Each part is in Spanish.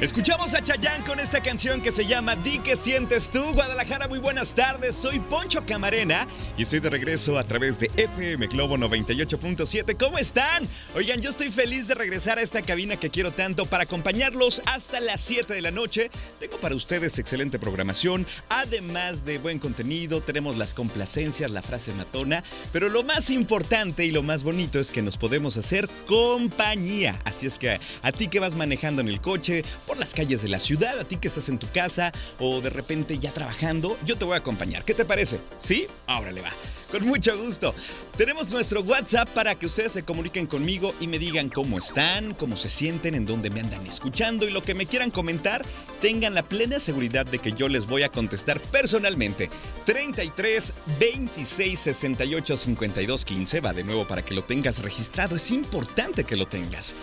Escuchamos a Chayanne con esta canción que se llama Di que sientes tú. Guadalajara, muy buenas tardes. Soy Poncho Camarena y estoy de regreso a través de FM Globo 98.7. ¿Cómo están? Oigan, yo estoy feliz de regresar a esta cabina que quiero tanto para acompañarlos hasta las 7 de la noche. Tengo para ustedes excelente programación, además de buen contenido, tenemos las complacencias, la frase matona, pero lo más importante y lo más bonito es que nos podemos hacer compañía. Así es que a ti que vas manejando en el coche, por las calles de la ciudad, a ti que estás en tu casa o de repente ya trabajando, yo te voy a acompañar. ¿Qué te parece? ¿Sí? Ahora le va. Con mucho gusto. Tenemos nuestro WhatsApp para que ustedes se comuniquen conmigo y me digan cómo están, cómo se sienten, en dónde me andan escuchando y lo que me quieran comentar, tengan la plena seguridad de que yo les voy a contestar personalmente. 33 26 68 52 15 va de nuevo para que lo tengas registrado, es importante que lo tengas.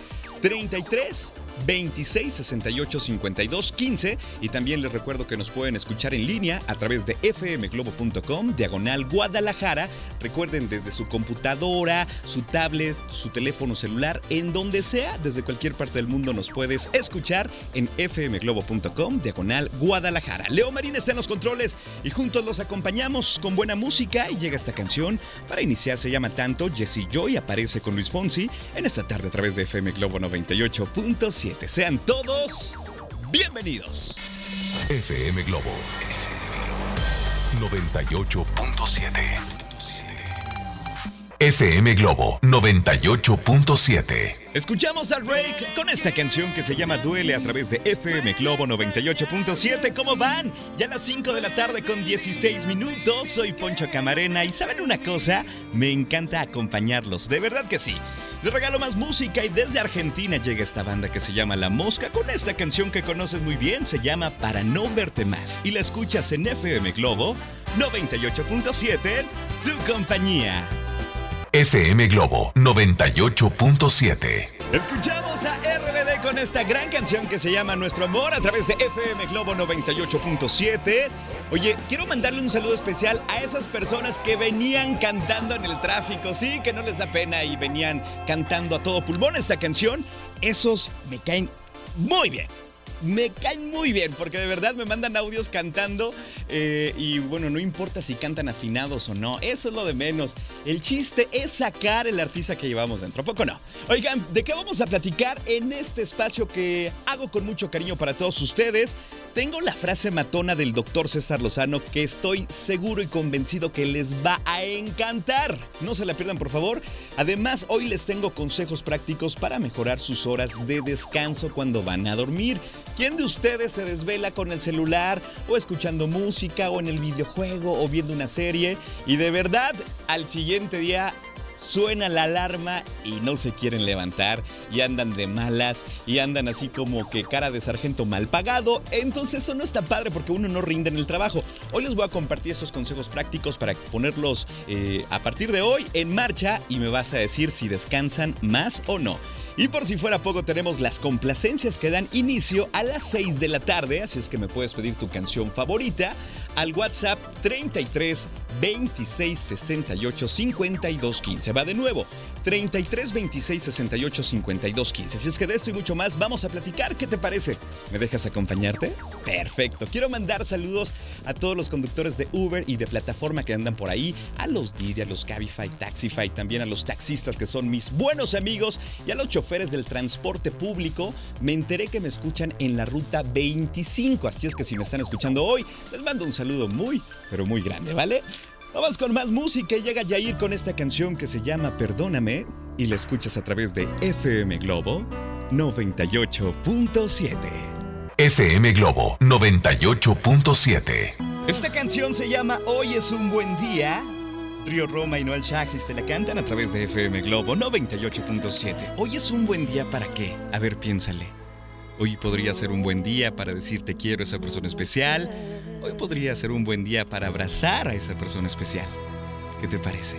33 26 68 52 15 y también les recuerdo que nos pueden escuchar en línea a través de fmglobo.com diagonal Guadalajara. Recuerden desde su computadora, su tablet, su teléfono celular, en donde sea, desde cualquier parte del mundo nos puedes escuchar en fmglobo.com diagonal Guadalajara. Leo Marín está en los controles y juntos los acompañamos con buena música y llega esta canción para iniciar se llama tanto Jesse Joy aparece con Luis Fonsi en esta tarde a través de FM Globo 98.7. Sean todos bienvenidos. FM Globo 98.7. FM Globo 98.7. Escuchamos a Rake con esta canción que se llama Duele a través de FM Globo 98.7. ¿Cómo van? Ya a las 5 de la tarde con 16 minutos. Soy Poncho Camarena y ¿saben una cosa? Me encanta acompañarlos, de verdad que sí. Les regalo más música y desde Argentina llega esta banda que se llama La Mosca con esta canción que conoces muy bien, se llama Para no verte más y la escuchas en FM Globo 98.7, tu compañía. FM Globo 98.7. Escuchamos a RBD con esta gran canción que se llama Nuestro Amor a través de FM Globo 98.7. Oye, quiero mandarle un saludo especial a esas personas que venían cantando en el tráfico, sí, que no les da pena y venían cantando a todo pulmón esta canción. Esos me caen muy bien me caen muy bien porque de verdad me mandan audios cantando eh, y bueno, no importa si cantan afinados o no, eso es lo de menos. El chiste es sacar el artista que llevamos dentro, ¿a poco no? Oigan, ¿de qué vamos a platicar en este espacio que hago con mucho cariño para todos ustedes? Tengo la frase matona del doctor César Lozano que estoy seguro y convencido que les va a encantar. No se la pierdan, por favor. Además, hoy les tengo consejos prácticos para mejorar sus horas de descanso cuando van a dormir. ¿Quién de ustedes se desvela con el celular o escuchando música o en el videojuego o viendo una serie y de verdad al siguiente día suena la alarma y no se quieren levantar y andan de malas y andan así como que cara de sargento mal pagado. Entonces eso no está padre porque uno no rinde en el trabajo. Hoy les voy a compartir estos consejos prácticos para ponerlos eh, a partir de hoy en marcha y me vas a decir si descansan más o no. Y por si fuera poco, tenemos las complacencias que dan inicio a las 6 de la tarde, así es que me puedes pedir tu canción favorita al WhatsApp 33 26 68 52 15. Va de nuevo, 33 26 68 52 15. Si es que de esto y mucho más vamos a platicar, ¿qué te parece? ¿Me dejas acompañarte? Perfecto. Quiero mandar saludos a todos los conductores de Uber y de plataforma que andan por ahí, a los Didi, a los Cabify, Taxify, también a los taxistas que son mis buenos amigos y a los choferes del transporte público. Me enteré que me escuchan en la ruta 25, así es que si me están escuchando hoy, les mando un saludo muy, pero muy grande, ¿vale? Vamos con más música y llega Yair con esta canción que se llama Perdóname. y la escuchas a través de FM Globo 98.7. FM Globo 98.7. Esta canción se llama Hoy es un buen día. Río Roma y Noel Chagis te la cantan a través de FM Globo 98.7. Hoy es un buen día para qué? A ver, piénsale. Hoy podría ser un buen día para decirte quiero a esa persona especial. Hoy podría ser un buen día para abrazar a esa persona especial. ¿Qué te parece?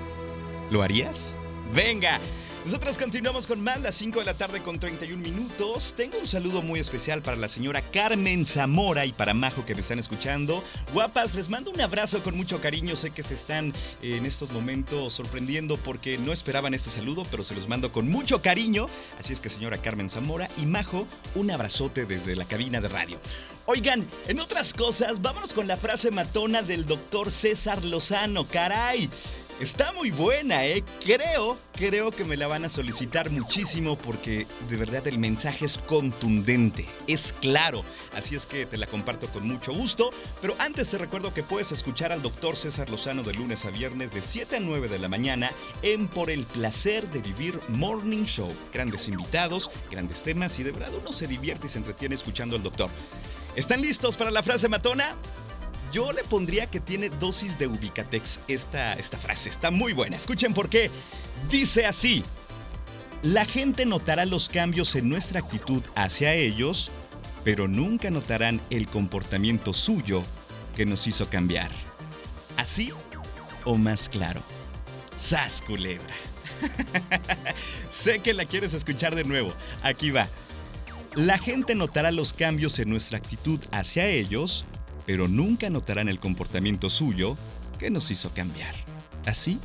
¿Lo harías? Venga, nosotros continuamos con más, las 5 de la tarde con 31 minutos. Tengo un saludo muy especial para la señora Carmen Zamora y para Majo que me están escuchando. Guapas, les mando un abrazo con mucho cariño. Sé que se están eh, en estos momentos sorprendiendo porque no esperaban este saludo, pero se los mando con mucho cariño. Así es que señora Carmen Zamora y Majo, un abrazote desde la cabina de radio. Oigan, en otras cosas, vámonos con la frase matona del doctor César Lozano. Caray. Está muy buena, ¿eh? Creo, creo que me la van a solicitar muchísimo porque de verdad el mensaje es contundente, es claro. Así es que te la comparto con mucho gusto. Pero antes te recuerdo que puedes escuchar al doctor César Lozano de lunes a viernes de 7 a 9 de la mañana en Por el placer de vivir Morning Show. Grandes invitados, grandes temas y de verdad uno se divierte y se entretiene escuchando al doctor. ¿Están listos para la frase matona? Yo le pondría que tiene dosis de Ubicatex esta, esta frase. Está muy buena. Escuchen por qué. Dice así. La gente notará los cambios en nuestra actitud hacia ellos, pero nunca notarán el comportamiento suyo que nos hizo cambiar. ¿Así o más claro? ¡Sas culebra! sé que la quieres escuchar de nuevo. Aquí va. La gente notará los cambios en nuestra actitud hacia ellos, pero nunca notarán el comportamiento suyo que nos hizo cambiar. ¿Así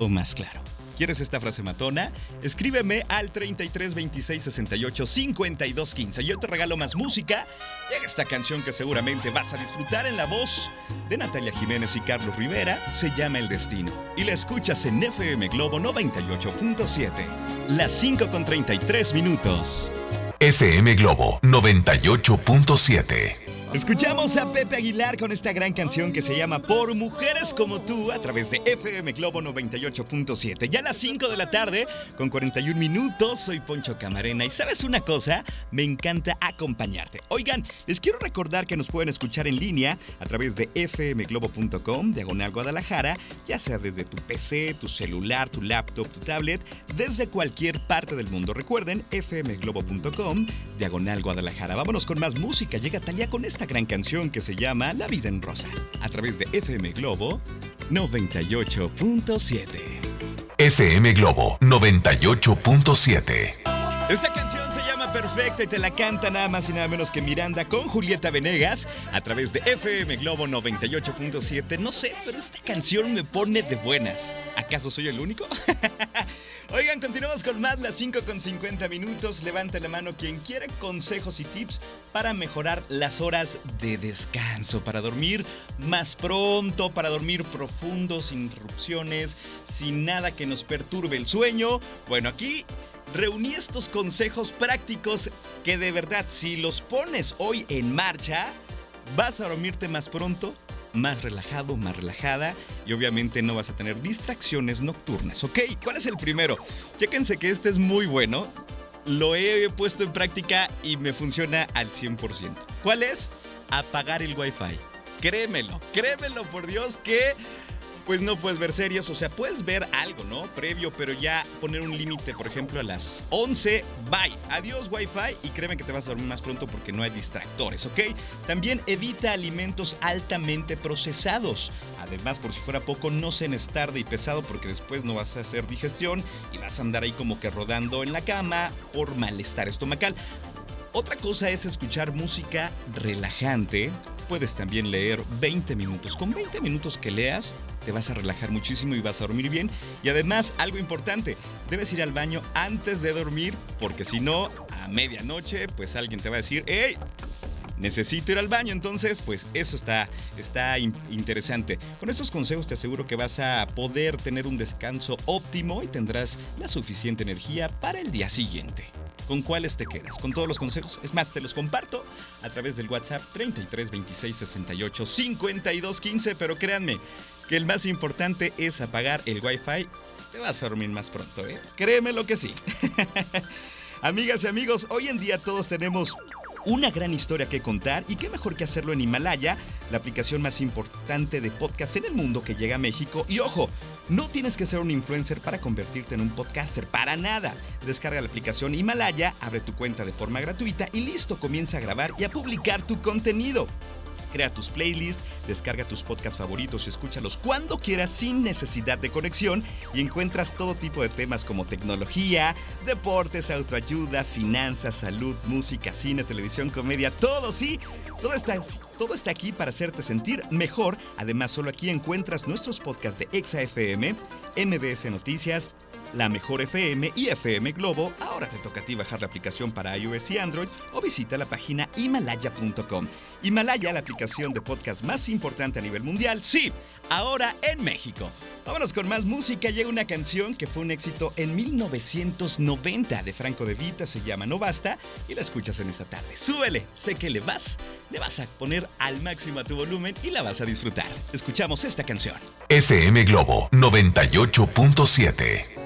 o más claro? ¿Quieres esta frase matona? Escríbeme al 33 26 68 52 15. Yo te regalo más música y esta canción que seguramente vas a disfrutar en la voz de Natalia Jiménez y Carlos Rivera se llama El Destino y la escuchas en FM Globo 98.7. Las 5 con 33 minutos. FM Globo 98.7. Escuchamos a Pepe Aguilar con esta gran canción que se llama Por Mujeres como tú a través de FM Globo 98.7. Ya a las 5 de la tarde, con 41 minutos, soy Poncho Camarena y sabes una cosa, me encanta acompañarte. Oigan, les quiero recordar que nos pueden escuchar en línea a través de fmglobo.com, diagonal Guadalajara, ya sea desde tu PC, tu celular, tu laptop, tu tablet, desde cualquier parte del mundo. Recuerden, fmglobo.com, diagonal Guadalajara. Vámonos con más música. Llega Talia con esta gran canción que se llama La vida en rosa, a través de FM Globo 98.7. FM Globo 98.7. Esta canción se llama Perfecta y te la canta nada más y nada menos que Miranda con Julieta Venegas a través de FM Globo 98.7. No sé, pero esta canción me pone de buenas. ¿Acaso soy el único? Oigan, continuamos con más, las 5 con 50 minutos. Levanta la mano quien quiere consejos y tips para mejorar las horas de descanso, para dormir más pronto, para dormir profundo, sin interrupciones, sin nada que nos perturbe el sueño. Bueno, aquí reuní estos consejos prácticos que de verdad, si los pones hoy en marcha, vas a dormirte más pronto más relajado, más relajada y obviamente no vas a tener distracciones nocturnas, ¿ok? ¿Cuál es el primero? Chéquense que este es muy bueno. Lo he puesto en práctica y me funciona al 100%. ¿Cuál es? Apagar el Wi-Fi. Créemelo, créemelo por Dios que pues no puedes ver series, o sea, puedes ver algo, ¿no? Previo, pero ya poner un límite, por ejemplo, a las 11, bye, adiós Wi-Fi y créeme que te vas a dormir más pronto porque no hay distractores, ¿ok? También evita alimentos altamente procesados. Además, por si fuera poco, no cenes tarde y pesado porque después no vas a hacer digestión y vas a andar ahí como que rodando en la cama por malestar estomacal. Otra cosa es escuchar música relajante. Puedes también leer 20 minutos. Con 20 minutos que leas, te vas a relajar muchísimo y vas a dormir bien. Y además, algo importante, debes ir al baño antes de dormir, porque si no, a medianoche, pues alguien te va a decir, ¡Hey! necesito ir al baño. Entonces, pues eso está, está interesante. Con estos consejos te aseguro que vas a poder tener un descanso óptimo y tendrás la suficiente energía para el día siguiente. ¿Con cuáles te quedas? ¿Con todos los consejos? Es más, te los comparto a través del WhatsApp 33 26 68 52 15, pero créanme que el más importante es apagar el Wi-Fi te vas a dormir más pronto, ¿eh? Créeme lo que sí. Amigas y amigos, hoy en día todos tenemos una gran historia que contar y qué mejor que hacerlo en Himalaya, la aplicación más importante de podcast en el mundo que llega a México. Y ojo, no tienes que ser un influencer para convertirte en un podcaster, para nada. Descarga la aplicación Himalaya, abre tu cuenta de forma gratuita y listo, comienza a grabar y a publicar tu contenido. Crea tus playlists, descarga tus podcasts favoritos y escúchalos cuando quieras sin necesidad de conexión y encuentras todo tipo de temas como tecnología, deportes, autoayuda, finanzas, salud, música, cine, televisión, comedia, todo, sí. Todo está, todo está aquí para hacerte sentir mejor. Además, solo aquí encuentras nuestros podcasts de ExaFM, MBS Noticias, La Mejor FM y FM Globo. Ahora te toca a ti bajar la aplicación para iOS y Android o visita la página himalaya.com. Himalaya, la aplicación de podcast más importante a nivel mundial, sí, ahora en México. Vámonos con más música. Llega una canción que fue un éxito en 1990 de Franco de Vita, se llama No Basta, y la escuchas en esta tarde. Súbele, sé que le vas, le vas a poner al máximo a tu volumen y la vas a disfrutar. Escuchamos esta canción. FM Globo 98.7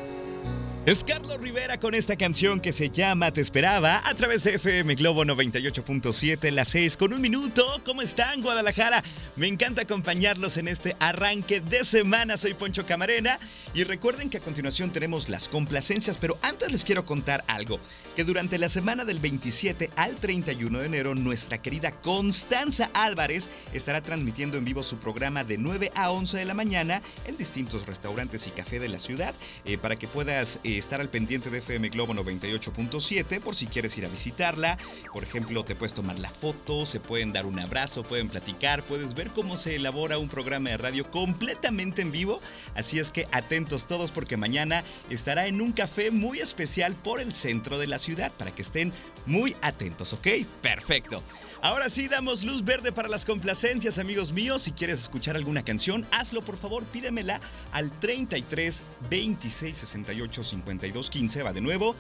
es Carlos Rivera con esta canción que se llama Te Esperaba a través de FM Globo 98.7, las 6 con un minuto. ¿Cómo están, Guadalajara? Me encanta acompañarlos en este arranque de semana. Soy Poncho Camarena y recuerden que a continuación tenemos las complacencias, pero antes les quiero contar algo. Que durante la semana del 27 al 31 de enero, nuestra querida Constanza Álvarez estará transmitiendo en vivo su programa de 9 a 11 de la mañana en distintos restaurantes y café de la ciudad eh, para que puedas. Eh, estar al pendiente de FM Globo 98.7 por si quieres ir a visitarla. Por ejemplo, te puedes tomar la foto, se pueden dar un abrazo, pueden platicar, puedes ver cómo se elabora un programa de radio completamente en vivo. Así es que atentos todos porque mañana estará en un café muy especial por el centro de la ciudad para que estén muy atentos, ¿ok? Perfecto. Ahora sí, damos luz verde para las complacencias, amigos míos. Si quieres escuchar alguna canción, hazlo por favor, pídemela al 33 26 68 52 15. Va de nuevo,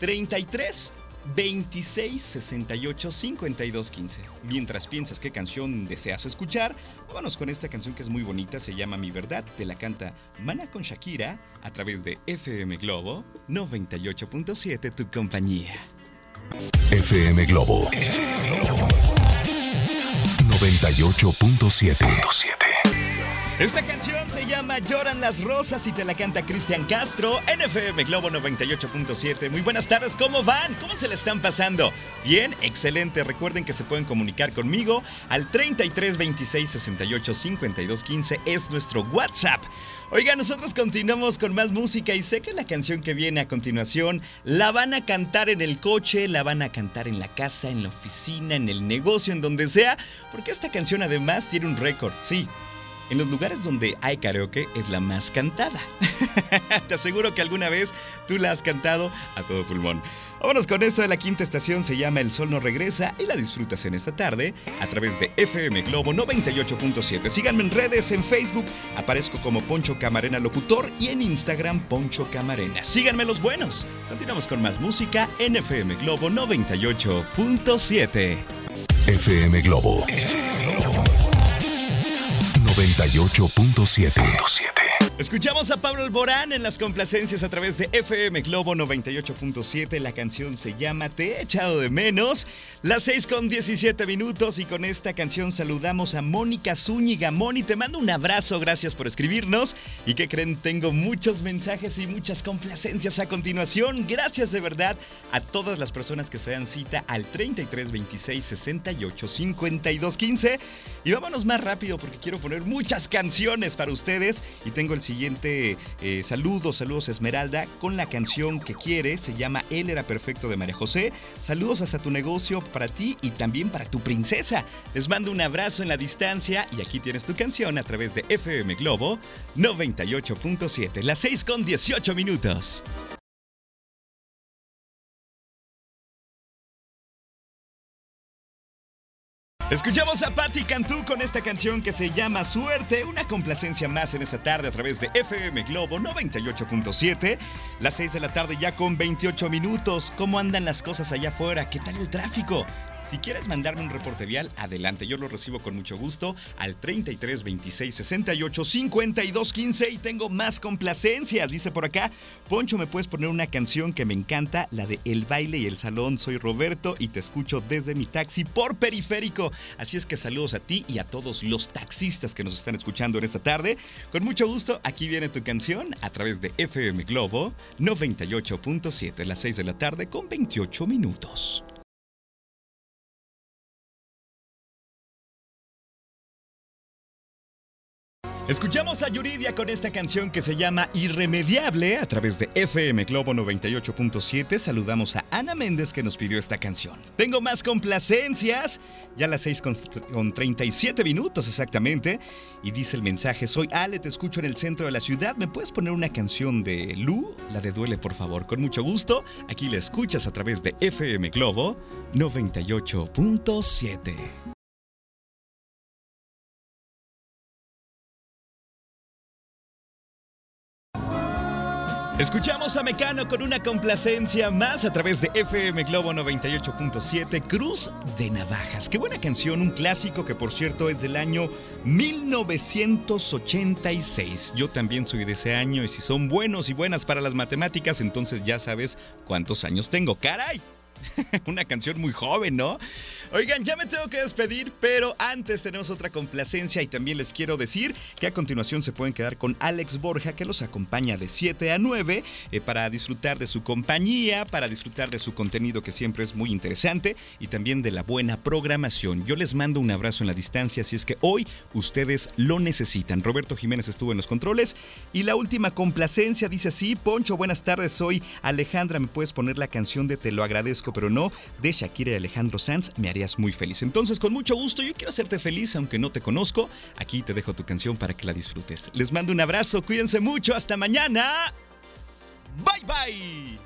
33 26 68 52 15. Mientras piensas qué canción deseas escuchar, vámonos con esta canción que es muy bonita, se llama Mi Verdad, te la canta Mana con Shakira a través de FM Globo 98.7, tu compañía. FM Globo 98.7 esta canción se llama Lloran las Rosas y te la canta Cristian Castro, NFM Globo 98.7. Muy buenas tardes, ¿cómo van? ¿Cómo se le están pasando? Bien, excelente. Recuerden que se pueden comunicar conmigo al 33 26 68 52 15 es nuestro WhatsApp. Oiga, nosotros continuamos con más música y sé que la canción que viene a continuación la van a cantar en el coche, la van a cantar en la casa, en la oficina, en el negocio, en donde sea, porque esta canción además tiene un récord, sí en los lugares donde hay karaoke es la más cantada. Te aseguro que alguna vez tú la has cantado a todo pulmón. Vámonos con esto de la quinta estación, se llama El Sol no regresa y la disfrutas en esta tarde a través de FM Globo 98.7. Síganme en redes, en Facebook, aparezco como Poncho Camarena Locutor y en Instagram Poncho Camarena. Síganme los buenos. Continuamos con más música en FM Globo 98.7. FM Globo 98.7. Escuchamos a Pablo Alborán en las complacencias a través de FM Globo 98.7. La canción se llama Te he echado de menos. Las 6 con 17 minutos y con esta canción saludamos a Mónica Zúñiga. Moni, te mando un abrazo, gracias por escribirnos. ¿Y que creen? Tengo muchos mensajes y muchas complacencias a continuación. Gracias de verdad a todas las personas que se dan cita al 33 26 68 52 15. Y vámonos más rápido porque quiero poner muchas canciones para ustedes y tengo el siguiente eh, saludos, saludos Esmeralda, con la canción que quiere, se llama Él era perfecto de María José. Saludos hasta tu negocio para ti y también para tu princesa. Les mando un abrazo en la distancia y aquí tienes tu canción a través de FM Globo 98.7, las 6 con 18 minutos. Escuchamos a Patti Cantú con esta canción que se llama Suerte, una complacencia más en esta tarde a través de FM Globo 98.7. Las 6 de la tarde ya con 28 minutos. ¿Cómo andan las cosas allá afuera? ¿Qué tal el tráfico? Si quieres mandarme un reporte vial, adelante. Yo lo recibo con mucho gusto al 33 26 68 52 15 y tengo más complacencias. Dice por acá, Poncho, ¿me puedes poner una canción que me encanta? La de El baile y el salón. Soy Roberto y te escucho desde mi taxi por periférico. Así es que saludos a ti y a todos los taxistas que nos están escuchando en esta tarde. Con mucho gusto, aquí viene tu canción a través de FM Globo 98.7, las 6 de la tarde con 28 minutos. Escuchamos a Yuridia con esta canción que se llama Irremediable a través de FM Globo 98.7. Saludamos a Ana Méndez que nos pidió esta canción. Tengo más complacencias, ya las 6 con 37 minutos exactamente. Y dice el mensaje, soy Ale, te escucho en el centro de la ciudad. ¿Me puedes poner una canción de Lu? La de Duele, por favor. Con mucho gusto. Aquí la escuchas a través de FM Globo 98.7. Escuchamos a Mecano con una complacencia más a través de FM Globo 98.7, Cruz de Navajas. Qué buena canción, un clásico que por cierto es del año 1986. Yo también soy de ese año y si son buenos y buenas para las matemáticas, entonces ya sabes cuántos años tengo. ¡Caray! Una canción muy joven, ¿no? Oigan, ya me tengo que despedir, pero antes tenemos otra complacencia y también les quiero decir que a continuación se pueden quedar con Alex Borja, que los acompaña de 7 a 9 eh, para disfrutar de su compañía, para disfrutar de su contenido que siempre es muy interesante y también de la buena programación. Yo les mando un abrazo en la distancia, si es que hoy ustedes lo necesitan. Roberto Jiménez estuvo en los controles y la última complacencia dice así, Poncho, buenas tardes, soy Alejandra, ¿me puedes poner la canción de Te lo agradezco? Pero no, de Shakira y Alejandro Sanz, me harías muy feliz. Entonces, con mucho gusto, yo quiero hacerte feliz, aunque no te conozco. Aquí te dejo tu canción para que la disfrutes. Les mando un abrazo, cuídense mucho, hasta mañana. Bye bye.